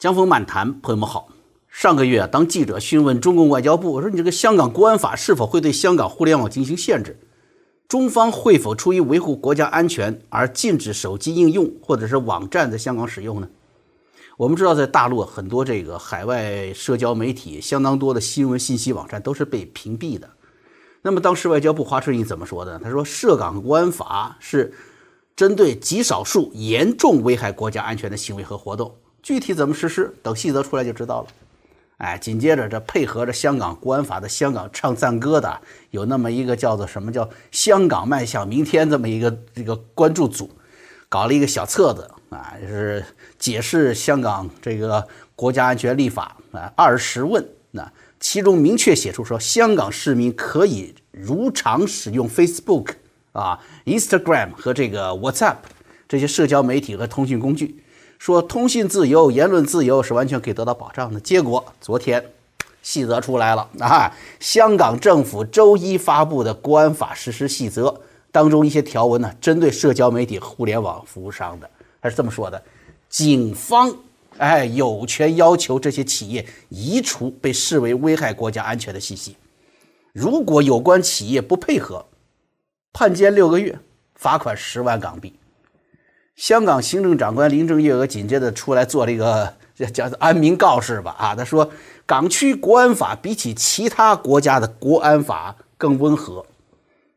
江峰漫谈，朋友们好。上个月，当记者询问中共外交部，我说你这个香港国安法是否会对香港互联网进行限制？中方会否出于维护国家安全而禁止手机应用或者是网站在香港使用呢？我们知道，在大陆很多这个海外社交媒体，相当多的新闻信息网站都是被屏蔽的。那么，当时外交部华春莹怎么说的？他说，涉港国安法是针对极少数严重危害国家安全的行为和活动。具体怎么实施，等细则出来就知道了。哎，紧接着这配合着香港国安法的香港唱赞歌的，有那么一个叫做什么叫“香港迈向明天”这么一个这个关注组，搞了一个小册子啊，就是解释香港这个国家安全立法啊二十问。那其中明确写出说，香港市民可以如常使用 Facebook 啊、Instagram 和这个 WhatsApp 这些社交媒体和通讯工具。说通信自由、言论自由是完全可以得到保障的。结果昨天细则出来了啊！香港政府周一发布的国安法实施细则当中一些条文呢，针对社交媒体、互联网服务商的，他是这么说的：警方哎有权要求这些企业移除被视为危害国家安全的信息，如果有关企业不配合，判监六个月，罚款十万港币。香港行政长官林郑月娥紧接着出来做了一个叫安民告示吧，啊，他说港区国安法比起其他国家的国安法更温和，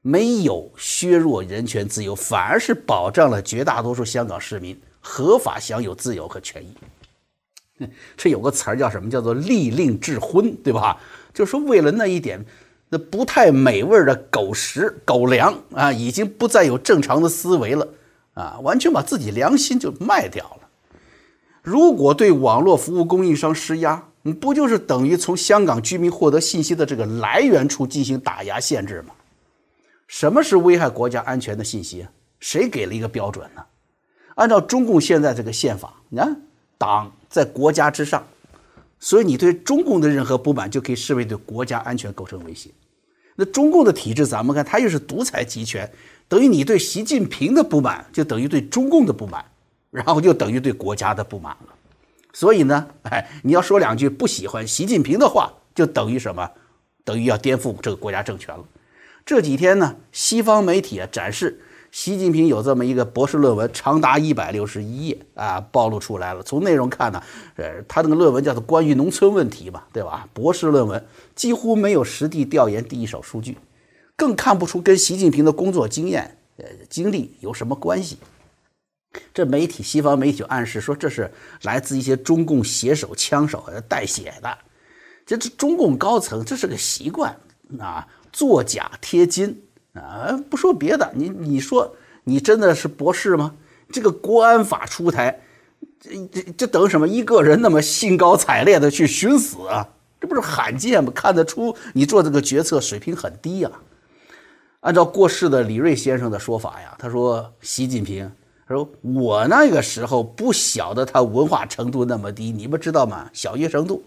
没有削弱人权自由，反而是保障了绝大多数香港市民合法享有自由和权益。这有个词儿叫什么？叫做利令智昏，对吧？就是说为了那一点那不太美味的狗食狗粮啊，已经不再有正常的思维了。啊，完全把自己良心就卖掉了。如果对网络服务供应商施压，你不就是等于从香港居民获得信息的这个来源处进行打压限制吗？什么是危害国家安全的信息？谁给了一个标准呢？按照中共现在这个宪法，你看，党在国家之上，所以你对中共的任何不满就可以视为对国家安全构成威胁。那中共的体制，咱们看，它又是独裁集权。等于你对习近平的不满，就等于对中共的不满，然后就等于对国家的不满了。所以呢，哎，你要说两句不喜欢习近平的话，就等于什么？等于要颠覆这个国家政权了。这几天呢，西方媒体啊展示习近平有这么一个博士论文，长达一百六十一页啊，暴露出来了。从内容看呢，呃，他那个论文叫做关于农村问题嘛，对吧？博士论文几乎没有实地调研第一手数据。更看不出跟习近平的工作经验、呃经历有什么关系。这媒体，西方媒体暗示说，这是来自一些中共写手、枪手代写的。这这中共高层这是个习惯啊，作假贴金啊。不说别的，你你说你真的是博士吗？这个国安法出台，这这这等什么？一个人那么兴高采烈的去寻死啊，这不是罕见吗？看得出你做这个决策水平很低呀。按照过世的李瑞先生的说法呀，他说习近平，他说我那个时候不晓得他文化程度那么低，你们知道吗？小学程度。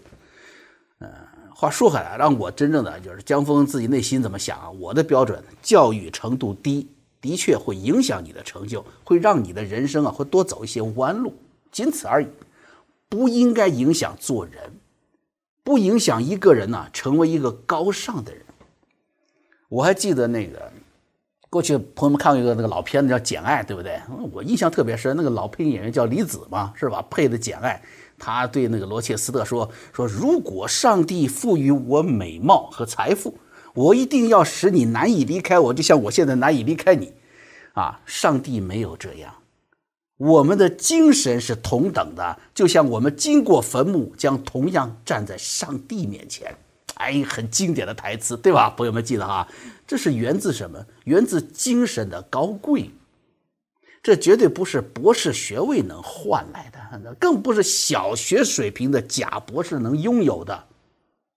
嗯，话说回来，让我真正的就是江峰自己内心怎么想啊？我的标准，教育程度低，的确会影响你的成就，会让你的人生啊会多走一些弯路，仅此而已，不应该影响做人，不影响一个人呢成为一个高尚的人。我还记得那个过去朋友们看过一个那个老片子叫《简爱》，对不对？我印象特别深，那个老配音演员叫李子嘛，是吧？配的《简爱》，他对那个罗切斯特说：“说如果上帝赋予我美貌和财富，我一定要使你难以离开我，就像我现在难以离开你。啊，上帝没有这样，我们的精神是同等的，就像我们经过坟墓，将同样站在上帝面前。”哎，很经典的台词，对吧？朋友们记得哈，这是源自什么？源自精神的高贵。这绝对不是博士学位能换来的，更不是小学水平的假博士能拥有的，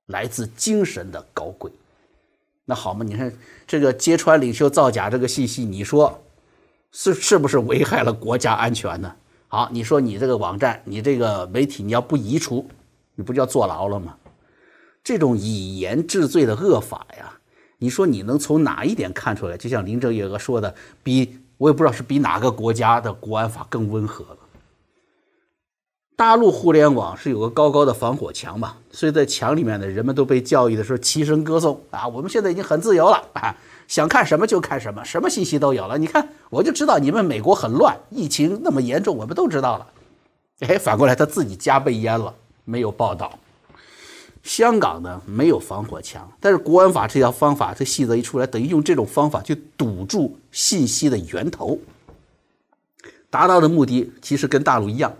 来自精神的高贵。那好嘛，你看这个揭穿领袖造假这个信息，你说是是不是危害了国家安全呢？好，你说你这个网站，你这个媒体，你要不移除，你不就要坐牢了吗？这种以言治罪的恶法呀，你说你能从哪一点看出来？就像林郑月娥说的，比我也不知道是比哪个国家的国安法更温和了。大陆互联网是有个高高的防火墙嘛，所以在墙里面呢，人们都被教育的时候齐声歌颂啊，我们现在已经很自由了啊，想看什么就看什么，什么信息都有了。你看，我就知道你们美国很乱，疫情那么严重，我们都知道了。哎，反过来他自己家被淹了，没有报道。香港呢没有防火墙，但是国安法这条方法，这细则一出来，等于用这种方法去堵住信息的源头，达到的目的其实跟大陆一样，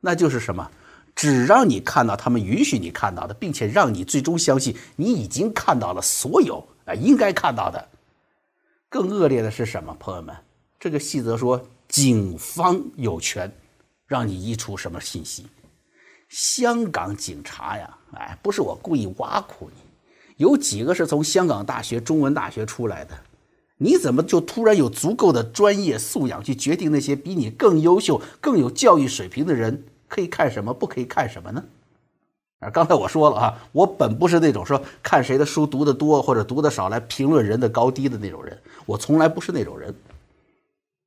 那就是什么？只让你看到他们允许你看到的，并且让你最终相信你已经看到了所有啊应该看到的。更恶劣的是什么？朋友们，这个细则说，警方有权让你移除什么信息。香港警察呀，哎，不是我故意挖苦你，有几个是从香港大学、中文大学出来的？你怎么就突然有足够的专业素养去决定那些比你更优秀、更有教育水平的人可以看什么，不可以看什么呢？啊，刚才我说了啊，我本不是那种说看谁的书读得多或者读得少来评论人的高低的那种人，我从来不是那种人。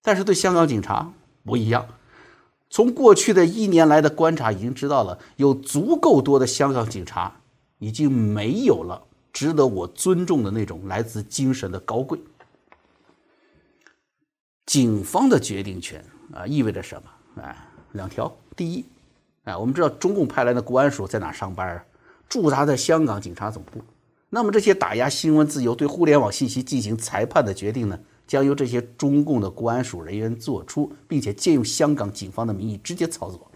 但是对香港警察不一样。从过去的一年来的观察，已经知道了有足够多的香港警察已经没有了值得我尊重的那种来自精神的高贵。警方的决定权啊，意味着什么？哎，两条。第一，哎，我们知道中共派来的国安署在哪上班啊？驻扎在香港警察总部。那么这些打压新闻自由、对互联网信息进行裁判的决定呢？将由这些中共的国安署人员做出，并且借用香港警方的名义直接操作。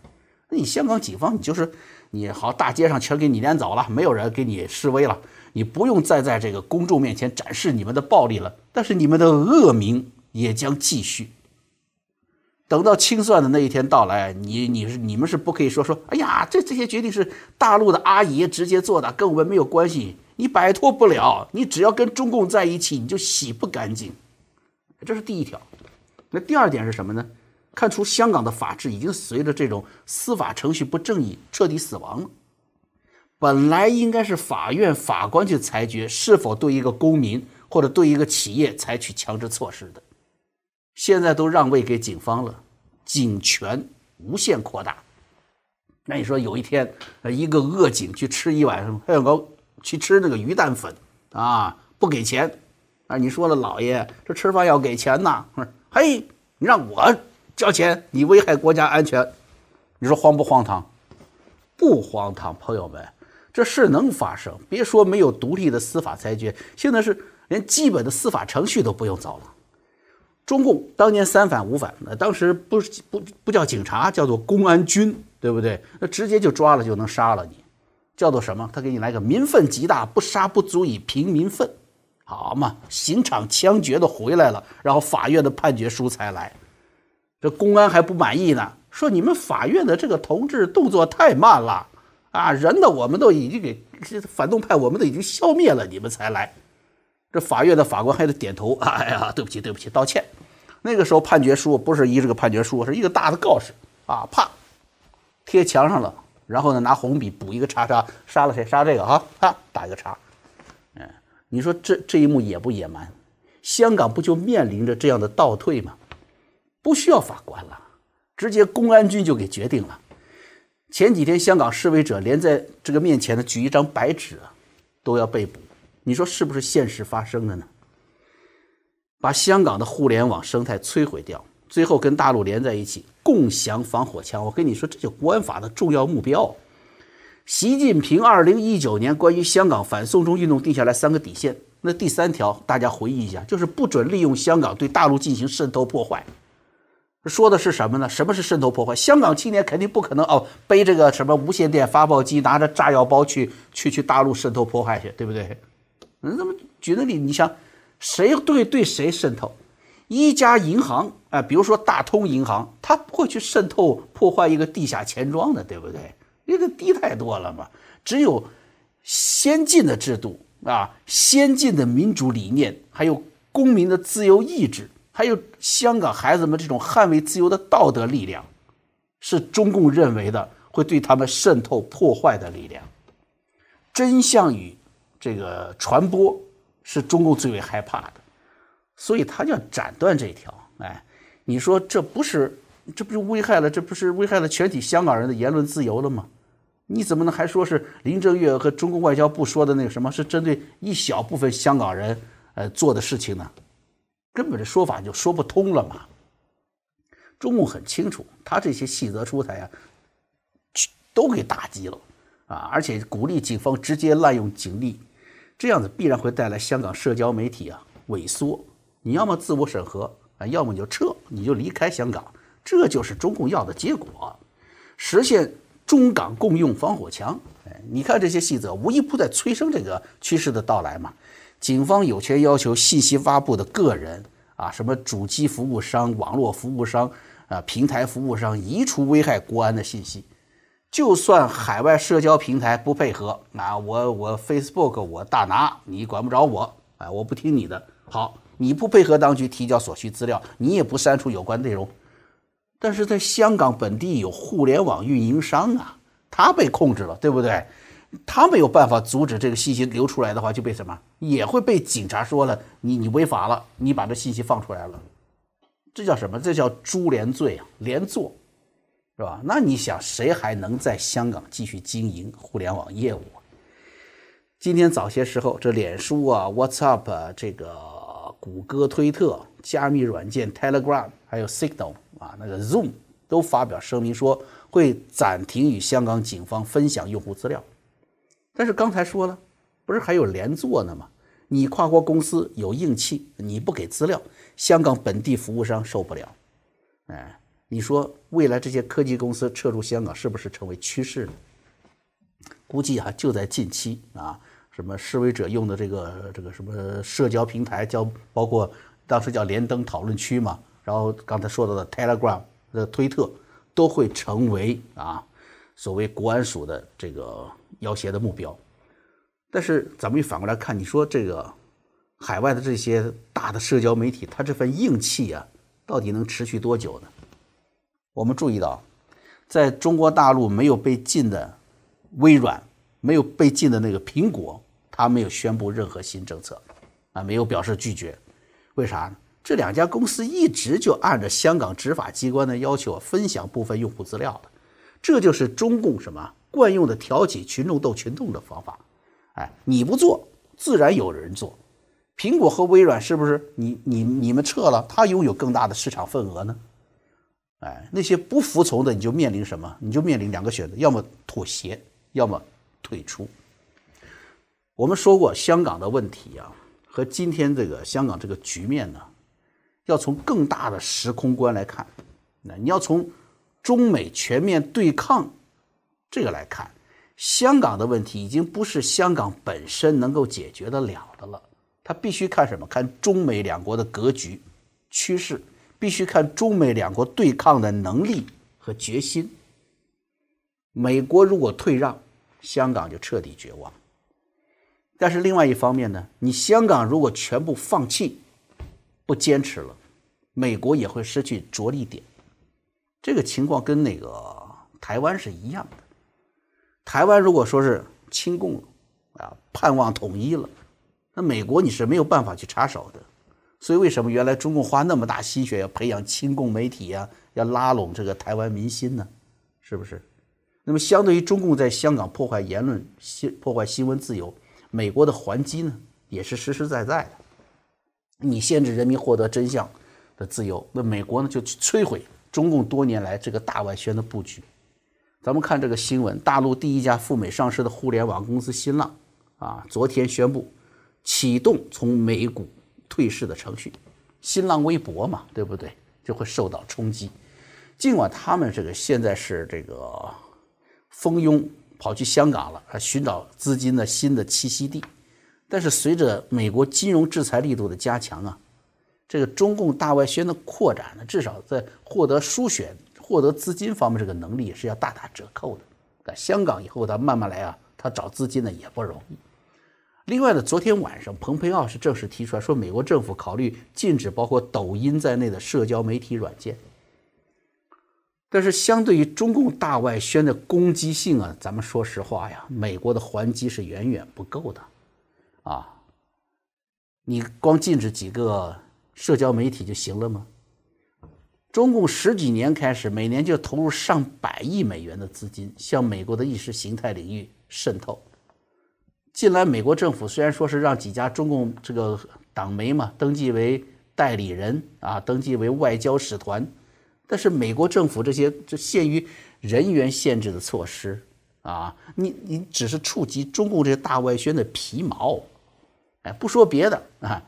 那你香港警方，你就是你好，大街上全给你撵走了，没有人给你示威了，你不用再在这个公众面前展示你们的暴力了。但是你们的恶名也将继续。等到清算的那一天到来，你你是你们是不可以说说，哎呀，这这些决定是大陆的阿姨直接做的，跟我们没有关系，你摆脱不了。你只要跟中共在一起，你就洗不干净。这是第一条，那第二点是什么呢？看出香港的法治已经随着这种司法程序不正义彻底死亡了。本来应该是法院法官去裁决是否对一个公民或者对一个企业采取强制措施的，现在都让位给警方了，警权无限扩大。那你说有一天，一个恶警去吃一碗黑糕，去吃那个鱼蛋粉啊，不给钱。啊，你说了，老爷，这吃饭要给钱呐。嘿，你让我交钱，你危害国家安全，你说荒不荒唐？不荒唐，朋友们，这事能发生。别说没有独立的司法裁决，现在是连基本的司法程序都不用走了。中共当年三反五反，那当时不不不叫警察，叫做公安军，对不对？那直接就抓了就能杀了你，叫做什么？他给你来个民愤极大，不杀不足以平民愤。好嘛，刑场枪决的回来了，然后法院的判决书才来，这公安还不满意呢，说你们法院的这个同志动作太慢了啊，人呢我们都已经给反动派我们都已经消灭了，你们才来。这法院的法官还得点头，哎呀，对不起对不起，道歉。那个时候判决书不是一这个判决书，是一个大的告示啊，啪贴墙上了，然后呢拿红笔补一个叉叉，杀了谁杀这个啊，啪打一个叉。你说这这一幕野不野蛮？香港不就面临着这样的倒退吗？不需要法官了，直接公安军就给决定了。前几天香港示威者连在这个面前的举一张白纸啊，都要被捕。你说是不是现实发生的呢？把香港的互联网生态摧毁掉，最后跟大陆连在一起，共享防火墙。我跟你说，这就国安法的重要目标。习近平二零一九年关于香港反送中运动定下来三个底线，那第三条大家回忆一下，就是不准利用香港对大陆进行渗透破坏。说的是什么呢？什么是渗透破坏？香港青年肯定不可能哦，背这个什么无线电发报机，拿着炸药包去去去大陆渗透破坏去，对不对？那么举个例，你想谁对对谁渗透？一家银行啊，比如说大通银行，它不会去渗透破坏一个地下钱庄的，对不对？这个低太多了嘛！只有先进的制度啊，先进的民主理念，还有公民的自由意志，还有香港孩子们这种捍卫自由的道德力量，是中共认为的会对他们渗透破坏的力量。真相与这个传播是中共最为害怕的，所以他要斩断这条。哎，你说这不是这不是危害了，这不是危害了全体香港人的言论自由了吗？你怎么能还说是林郑月娥和中共外交部说的那个什么是针对一小部分香港人呃做的事情呢？根本这说法就说不通了嘛。中共很清楚，他这些细则出台啊，都给打击了啊，而且鼓励警方直接滥用警力，这样子必然会带来香港社交媒体啊萎缩。你要么自我审核啊，要么你就撤，你就离开香港，这就是中共要的结果，实现中港共用防火墙。哎，你看这些细则，无一不在催生这个趋势的到来嘛。警方有权要求信息发布的个人啊，什么主机服务商、网络服务商啊、平台服务商移除危害国安的信息。就算海外社交平台不配合，啊，我我 Facebook 我大拿，你管不着我，哎，我不听你的。好，你不配合当局提交所需资料，你也不删除有关内容。但是在香港本地有互联网运营商啊，他被控制了，对不对？他没有办法阻止这个信息流出来的话，就被什么也会被警察说了，你你违法了，你把这信息放出来了，这叫什么？这叫株连罪啊，连坐，是吧？那你想，谁还能在香港继续经营互联网业务？今天早些时候，这脸书啊、WhatsApp、这个谷歌、推特、加密软件 Telegram，还有 Signal 啊，那个 Zoom 都发表声明说会暂停与香港警方分享用户资料。但是刚才说了，不是还有连坐呢吗？你跨国公司有硬气，你不给资料，香港本地服务商受不了。哎，你说未来这些科技公司撤出香港是不是成为趋势呢？估计啊，就在近期啊，什么示威者用的这个这个什么社交平台，叫包括当时叫连登讨论区嘛，然后刚才说到的 Telegram 的推特，都会成为啊所谓国安署的这个。要挟的目标，但是咱们又反过来看，你说这个海外的这些大的社交媒体，它这份硬气啊，到底能持续多久呢？我们注意到，在中国大陆没有被禁的微软，没有被禁的那个苹果，它没有宣布任何新政策，啊，没有表示拒绝。为啥呢？这两家公司一直就按照香港执法机关的要求分享部分用户资料的，这就是中共什么？惯用的挑起群众斗群众的方法，哎，你不做，自然有人做。苹果和微软是不是？你你你们撤了，它拥有更大的市场份额呢？哎，那些不服从的，你就面临什么？你就面临两个选择：要么妥协，要么退出。我们说过，香港的问题啊，和今天这个香港这个局面呢，要从更大的时空观来看。那你要从中美全面对抗。这个来看，香港的问题已经不是香港本身能够解决得了的了。他必须看什么？看中美两国的格局、趋势，必须看中美两国对抗的能力和决心。美国如果退让，香港就彻底绝望。但是另外一方面呢，你香港如果全部放弃、不坚持了，美国也会失去着力点。这个情况跟那个台湾是一样的。台湾如果说是亲共了，啊，盼望统一了，那美国你是没有办法去插手的。所以为什么原来中共花那么大心血要培养亲共媒体呀，要拉拢这个台湾民心呢？是不是？那么相对于中共在香港破坏言论、新破坏新闻自由，美国的还击呢，也是实实在在的。你限制人民获得真相的自由，那美国呢就去摧毁中共多年来这个大外宣的布局。咱们看这个新闻，大陆第一家赴美上市的互联网公司新浪，啊，昨天宣布启动从美股退市的程序。新浪微博嘛，对不对？就会受到冲击。尽管他们这个现在是这个蜂拥跑去香港了，寻找资金的新的栖息地，但是随着美国金融制裁力度的加强啊，这个中共大外宣的扩展呢，至少在获得输选。获得资金方面这个能力也是要大打折扣的。在香港以后，他慢慢来啊，他找资金呢也不容易。另外呢，昨天晚上，蓬佩奥是正式提出来说，美国政府考虑禁止包括抖音在内的社交媒体软件。但是，相对于中共大外宣的攻击性啊，咱们说实话呀，美国的还击是远远不够的。啊，你光禁止几个社交媒体就行了吗？中共十几年开始，每年就投入上百亿美元的资金向美国的意识形态领域渗透。近来，美国政府虽然说是让几家中共这个党媒嘛登记为代理人啊，登记为外交使团，但是美国政府这些这限于人员限制的措施啊，你你只是触及中共这些大外宣的皮毛，哎，不说别的啊。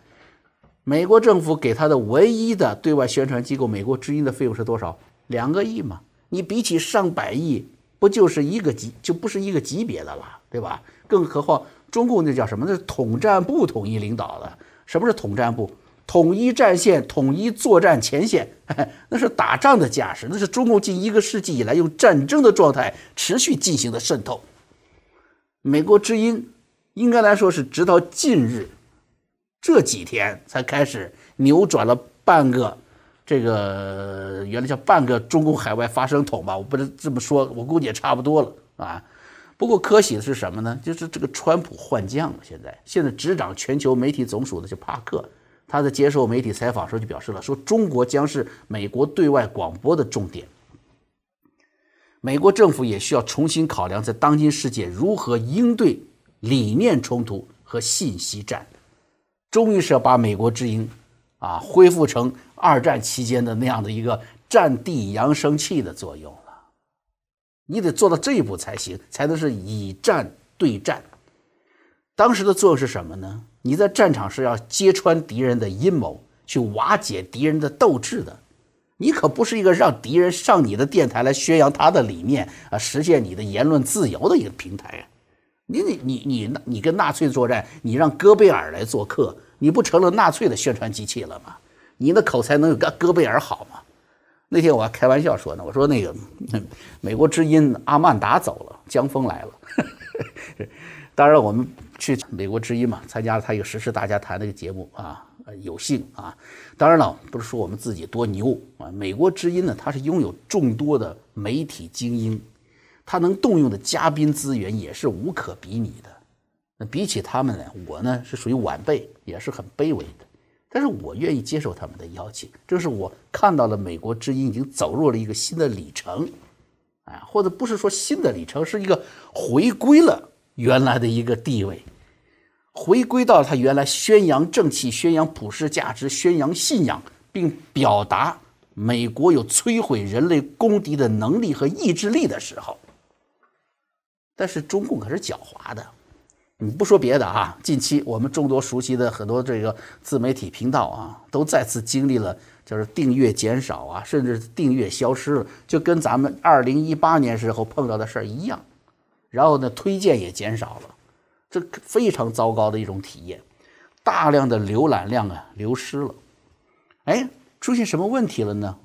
美国政府给他的唯一的对外宣传机构《美国之音》的费用是多少？两个亿嘛。你比起上百亿，不就是一个级，就不是一个级别的了，对吧？更何况中共那叫什么？那是统战部统一领导的。什么是统战部？统一战线，统一作战前线，那是打仗的架势，那是中共近一个世纪以来用战争的状态持续进行的渗透。美国之音应该来说是直到近日。这几天才开始扭转了半个，这个原来叫半个中共海外发声筒吧，我不能这么说，我估计也差不多了啊。不过可喜的是什么呢？就是这个川普换将了，现在现在执掌全球媒体总署的是帕克，他在接受媒体采访的时候就表示了，说中国将是美国对外广播的重点，美国政府也需要重新考量在当今世界如何应对理念冲突和信息战。终于是要把美国之音，啊，恢复成二战期间的那样的一个战地扬声器的作用了。你得做到这一步才行，才能是以战对战。当时的作用是什么呢？你在战场是要揭穿敌人的阴谋，去瓦解敌人的斗志的。你可不是一个让敌人上你的电台来宣扬他的理念啊，实现你的言论自由的一个平台啊。你你你你你跟纳粹作战，你让戈贝尔来做客，你不成了纳粹的宣传机器了吗？你的口才能有戈戈贝尔好吗？那天我还开玩笑说呢，我说那个美国之音阿曼达走了，江峰来了。当然我们去美国之音嘛，参加了他一个时事大家谈那个节目啊，有幸啊。当然了，不是说我们自己多牛啊，美国之音呢，它是拥有众多的媒体精英。他能动用的嘉宾资源也是无可比拟的。那比起他们呢，我呢是属于晚辈，也是很卑微的。但是我愿意接受他们的邀请，正是我看到了美国之音已经走入了一个新的里程，啊，或者不是说新的里程，是一个回归了原来的一个地位，回归到他原来宣扬正气、宣扬普世价值、宣扬信仰，并表达美国有摧毁人类公敌的能力和意志力的时候。但是中共可是狡猾的，你不说别的啊，近期我们众多熟悉的很多这个自媒体频道啊，都再次经历了就是订阅减少啊，甚至订阅消失了，就跟咱们二零一八年时候碰到的事儿一样。然后呢，推荐也减少了，这非常糟糕的一种体验，大量的浏览量啊流失了。哎，出现什么问题了呢？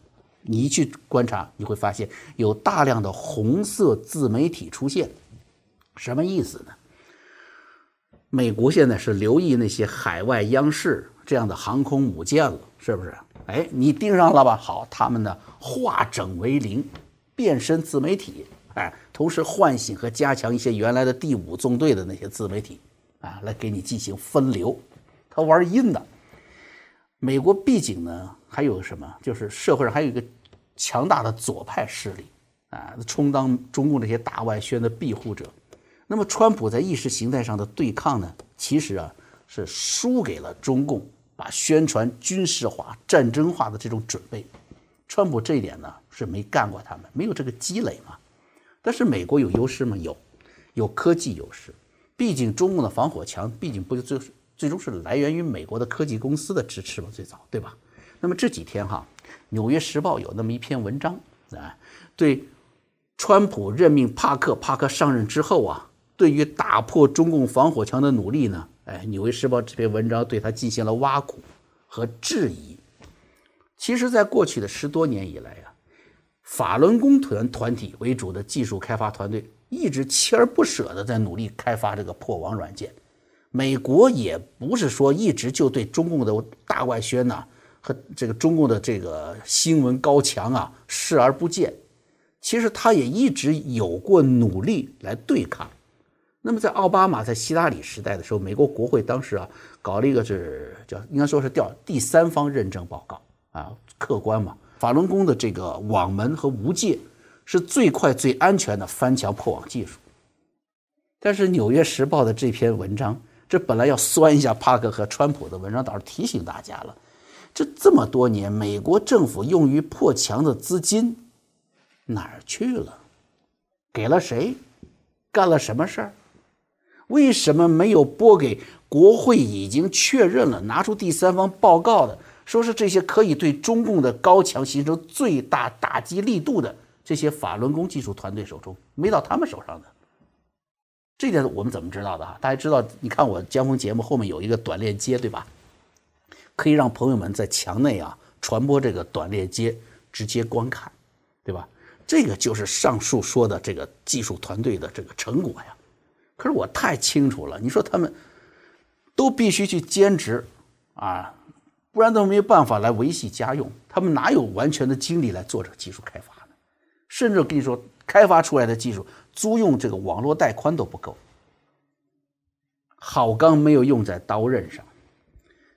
你一去观察，你会发现有大量的红色自媒体出现。什么意思呢？美国现在是留意那些海外央视这样的航空母舰了，是不是？哎，你盯上了吧？好，他们呢化整为零，变身自媒体，哎，同时唤醒和加强一些原来的第五纵队的那些自媒体，啊，来给你进行分流。他玩阴的。美国毕竟呢还有什么？就是社会上还有一个强大的左派势力，啊，充当中共这些大外宣的庇护者。那么，川普在意识形态上的对抗呢？其实啊，是输给了中共把宣传军事化、战争化的这种准备。川普这一点呢是没干过，他们没有这个积累嘛。但是美国有优势吗？有，有科技优势。毕竟中共的防火墙，毕竟不就最最终是来源于美国的科技公司的支持嘛，最早对吧？那么这几天哈，《纽约时报》有那么一篇文章啊，对川普任命帕克，帕克上任之后啊。对于打破中共防火墙的努力呢？哎，《纽约时报》这篇文章对他进行了挖苦和质疑。其实，在过去的十多年以来啊，法轮功团团体为主的技术开发团队一直锲而不舍地在努力开发这个破网软件。美国也不是说一直就对中共的大外宣呐和这个中共的这个新闻高墙啊视而不见，其实他也一直有过努力来对抗。那么，在奥巴马在希拉里时代的时候，美国国会当时啊搞了一个是叫应该说是调第三方认证报告啊，客观嘛，法轮功的这个网门和无界是最快最安全的翻墙破网技术。但是《纽约时报》的这篇文章，这本来要酸一下帕克和川普的文章，倒是提醒大家了：这这么多年，美国政府用于破墙的资金哪儿去了？给了谁？干了什么事儿？为什么没有拨给国会已经确认了、拿出第三方报告的，说是这些可以对中共的高墙形成最大打击力度的这些法轮功技术团队手中，没到他们手上的？这点我们怎么知道的哈？大家知道，你看我江峰节目后面有一个短链接，对吧？可以让朋友们在墙内啊传播这个短链接，直接观看，对吧？这个就是上述说的这个技术团队的这个成果呀。可是我太清楚了，你说他们都必须去兼职啊，不然都没有办法来维系家用。他们哪有完全的精力来做这个技术开发呢？甚至跟你说，开发出来的技术。租用这个网络带宽都不够，好钢没有用在刀刃上。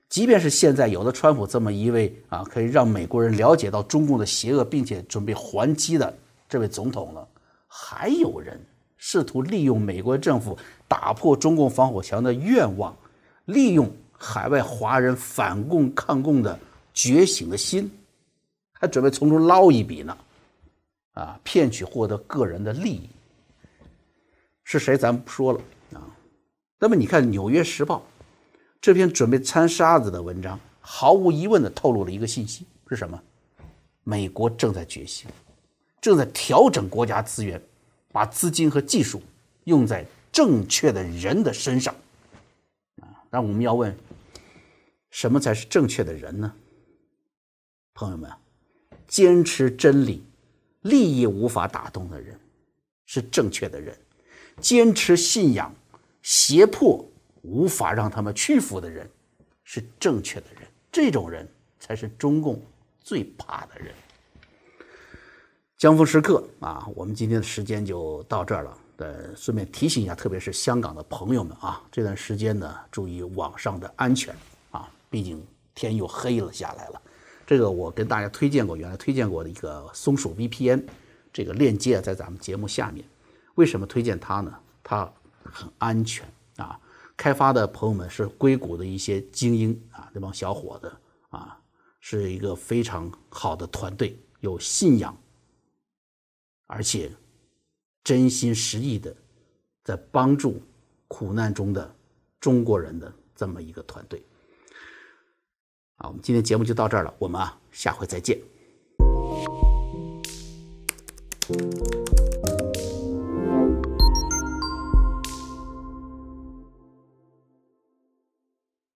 即便是现在有了川普这么一位啊，可以让美国人了解到中共的邪恶，并且准备还击的这位总统了，还有人试图利用美国政府打破中共防火墙的愿望，利用海外华人反共抗共的觉醒的心，还准备从中捞一笔呢，啊，骗取获得个人的利益。是谁？咱不说了啊。那么你看《纽约时报》这篇准备掺沙子的文章，毫无疑问的透露了一个信息：是什么？美国正在觉醒，正在调整国家资源，把资金和技术用在正确的人的身上。啊，那我们要问：什么才是正确的人呢？朋友们，坚持真理、利益无法打动的人，是正确的人。坚持信仰、胁迫无法让他们屈服的人，是正确的人。这种人才是中共最怕的人。江峰时刻啊，我们今天的时间就到这儿了。呃，顺便提醒一下，特别是香港的朋友们啊，这段时间呢，注意网上的安全啊，毕竟天又黑了下来了。这个我跟大家推荐过，原来推荐过的一个松鼠 VPN，这个链接在咱们节目下面。为什么推荐它呢？它很安全啊！开发的朋友们是硅谷的一些精英啊，那帮小伙子啊，是一个非常好的团队，有信仰，而且真心实意的在帮助苦难中的中国人的这么一个团队。好，我们今天节目就到这儿了，我们啊下回再见。